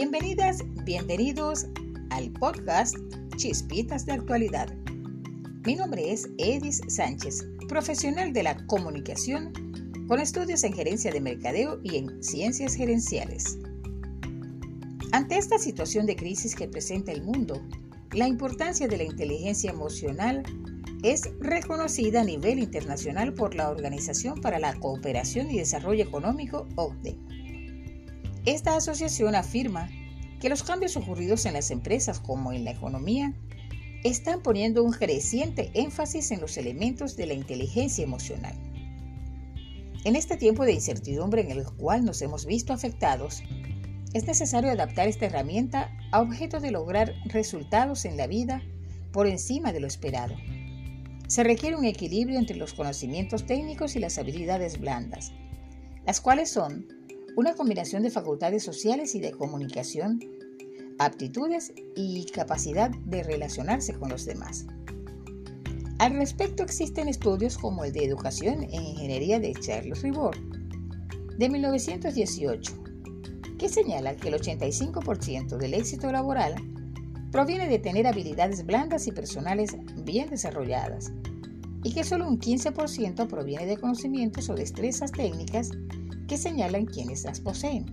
Bienvenidas, bienvenidos al podcast Chispitas de Actualidad. Mi nombre es Edis Sánchez, profesional de la comunicación con estudios en gerencia de mercadeo y en ciencias gerenciales. Ante esta situación de crisis que presenta el mundo, la importancia de la inteligencia emocional es reconocida a nivel internacional por la Organización para la Cooperación y Desarrollo Económico, OCDE. Esta asociación afirma que los cambios ocurridos en las empresas como en la economía están poniendo un creciente énfasis en los elementos de la inteligencia emocional. En este tiempo de incertidumbre en el cual nos hemos visto afectados, es necesario adaptar esta herramienta a objeto de lograr resultados en la vida por encima de lo esperado. Se requiere un equilibrio entre los conocimientos técnicos y las habilidades blandas, las cuales son una combinación de facultades sociales y de comunicación, aptitudes y capacidad de relacionarse con los demás. Al respecto existen estudios como el de Educación en Ingeniería de Charles Ribot, de 1918, que señala que el 85% del éxito laboral proviene de tener habilidades blandas y personales bien desarrolladas, y que solo un 15% proviene de conocimientos o destrezas técnicas que señalan quienes las poseen.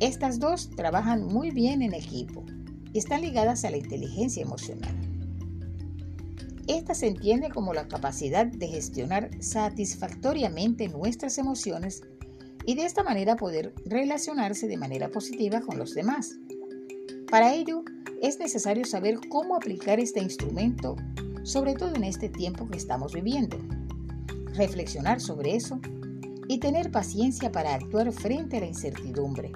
Estas dos trabajan muy bien en equipo y están ligadas a la inteligencia emocional. Esta se entiende como la capacidad de gestionar satisfactoriamente nuestras emociones y de esta manera poder relacionarse de manera positiva con los demás. Para ello, es necesario saber cómo aplicar este instrumento, sobre todo en este tiempo que estamos viviendo. Reflexionar sobre eso y tener paciencia para actuar frente a la incertidumbre.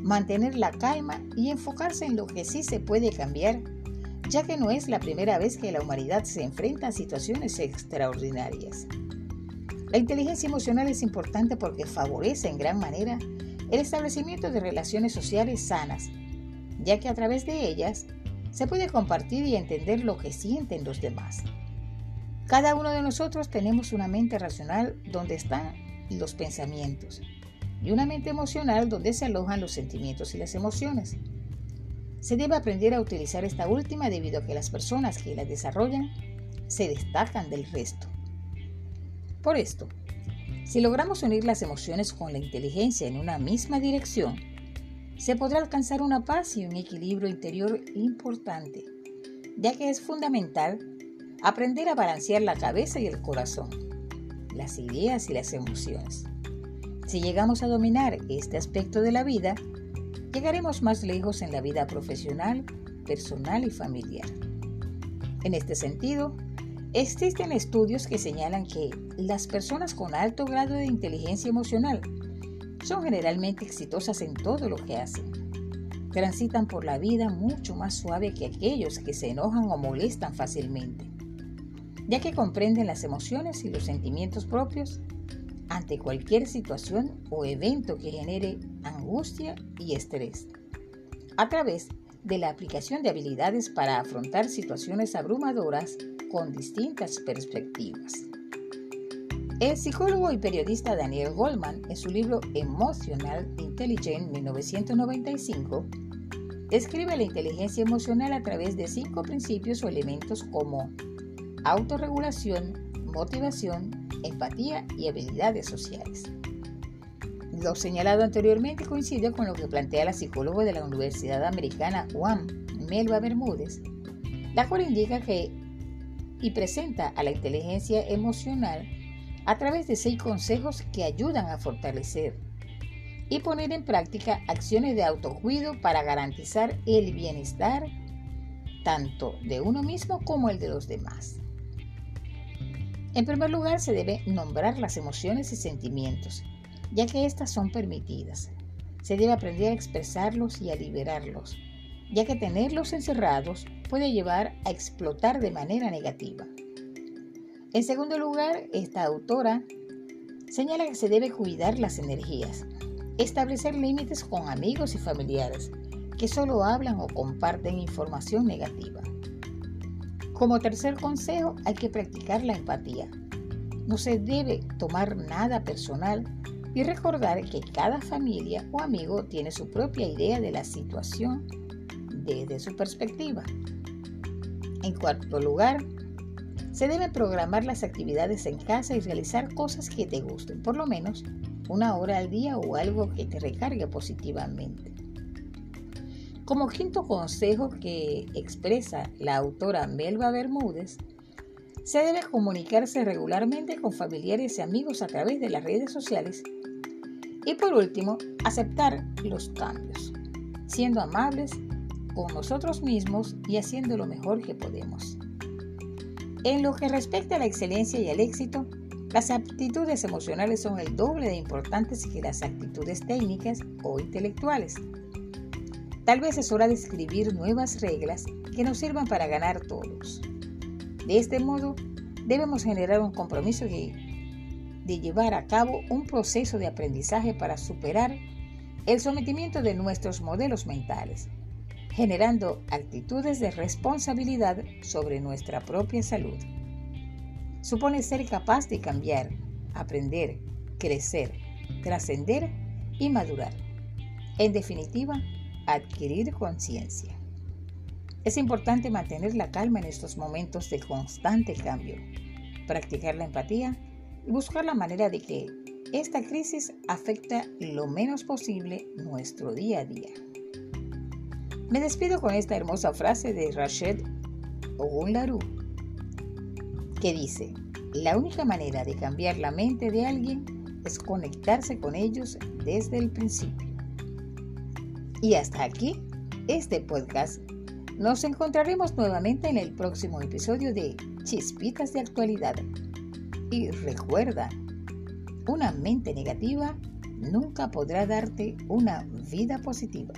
Mantener la calma y enfocarse en lo que sí se puede cambiar ya que no es la primera vez que la humanidad se enfrenta a situaciones extraordinarias. La inteligencia emocional es importante porque favorece en gran manera el establecimiento de relaciones sociales sanas, ya que a través de ellas se puede compartir y entender lo que sienten los demás. Cada uno de nosotros tenemos una mente racional donde están los pensamientos y una mente emocional donde se alojan los sentimientos y las emociones. Se debe aprender a utilizar esta última debido a que las personas que la desarrollan se destacan del resto. Por esto, si logramos unir las emociones con la inteligencia en una misma dirección, se podrá alcanzar una paz y un equilibrio interior importante, ya que es fundamental aprender a balancear la cabeza y el corazón, las ideas y las emociones. Si llegamos a dominar este aspecto de la vida, llegaremos más lejos en la vida profesional, personal y familiar. En este sentido, existen estudios que señalan que las personas con alto grado de inteligencia emocional son generalmente exitosas en todo lo que hacen. Transitan por la vida mucho más suave que aquellos que se enojan o molestan fácilmente, ya que comprenden las emociones y los sentimientos propios ante cualquier situación o evento que genere angustia y estrés, a través de la aplicación de habilidades para afrontar situaciones abrumadoras con distintas perspectivas. El psicólogo y periodista Daniel Goldman, en su libro Emotional Intelligence 1995, describe la inteligencia emocional a través de cinco principios o elementos como autorregulación, motivación, empatía y habilidades sociales. Lo señalado anteriormente coincide con lo que plantea la psicóloga de la Universidad Americana UAM, Melba Bermúdez, la cual indica que y presenta a la inteligencia emocional a través de seis consejos que ayudan a fortalecer y poner en práctica acciones de autocuido para garantizar el bienestar tanto de uno mismo como el de los demás. En primer lugar, se debe nombrar las emociones y sentimientos, ya que éstas son permitidas. Se debe aprender a expresarlos y a liberarlos, ya que tenerlos encerrados puede llevar a explotar de manera negativa. En segundo lugar, esta autora señala que se debe cuidar las energías, establecer límites con amigos y familiares que solo hablan o comparten información negativa. Como tercer consejo, hay que practicar la empatía. No se debe tomar nada personal y recordar que cada familia o amigo tiene su propia idea de la situación desde su perspectiva. En cuarto lugar, se deben programar las actividades en casa y realizar cosas que te gusten, por lo menos una hora al día o algo que te recargue positivamente. Como quinto consejo que expresa la autora Melba Bermúdez, se debe comunicarse regularmente con familiares y amigos a través de las redes sociales. Y por último, aceptar los cambios, siendo amables con nosotros mismos y haciendo lo mejor que podemos. En lo que respecta a la excelencia y al éxito, las aptitudes emocionales son el doble de importantes que las actitudes técnicas o intelectuales. Tal vez es hora de escribir nuevas reglas que nos sirvan para ganar todos. De este modo, debemos generar un compromiso de, llevar a cabo un proceso de aprendizaje para superar el sometimiento de nuestros modelos mentales, generando actitudes de responsabilidad sobre nuestra propia salud. Supone ser capaz de cambiar, aprender, crecer, trascender y madurar. En definitiva, adquirir conciencia. Es importante mantener la calma en estos momentos de constante cambio, practicar la empatía y buscar la manera de que esta crisis afecte lo menos posible nuestro día a día. Me despido con esta hermosa frase de Rached Ogunlaru, que dice, la única manera de cambiar la mente de alguien es conectarse con ellos desde el principio. Y hasta aquí este podcast nos encontraremos nuevamente en el próximo episodio de Chispitas de Actualidad. Y recuerda, una mente negativa nunca podrá darte una vida positiva.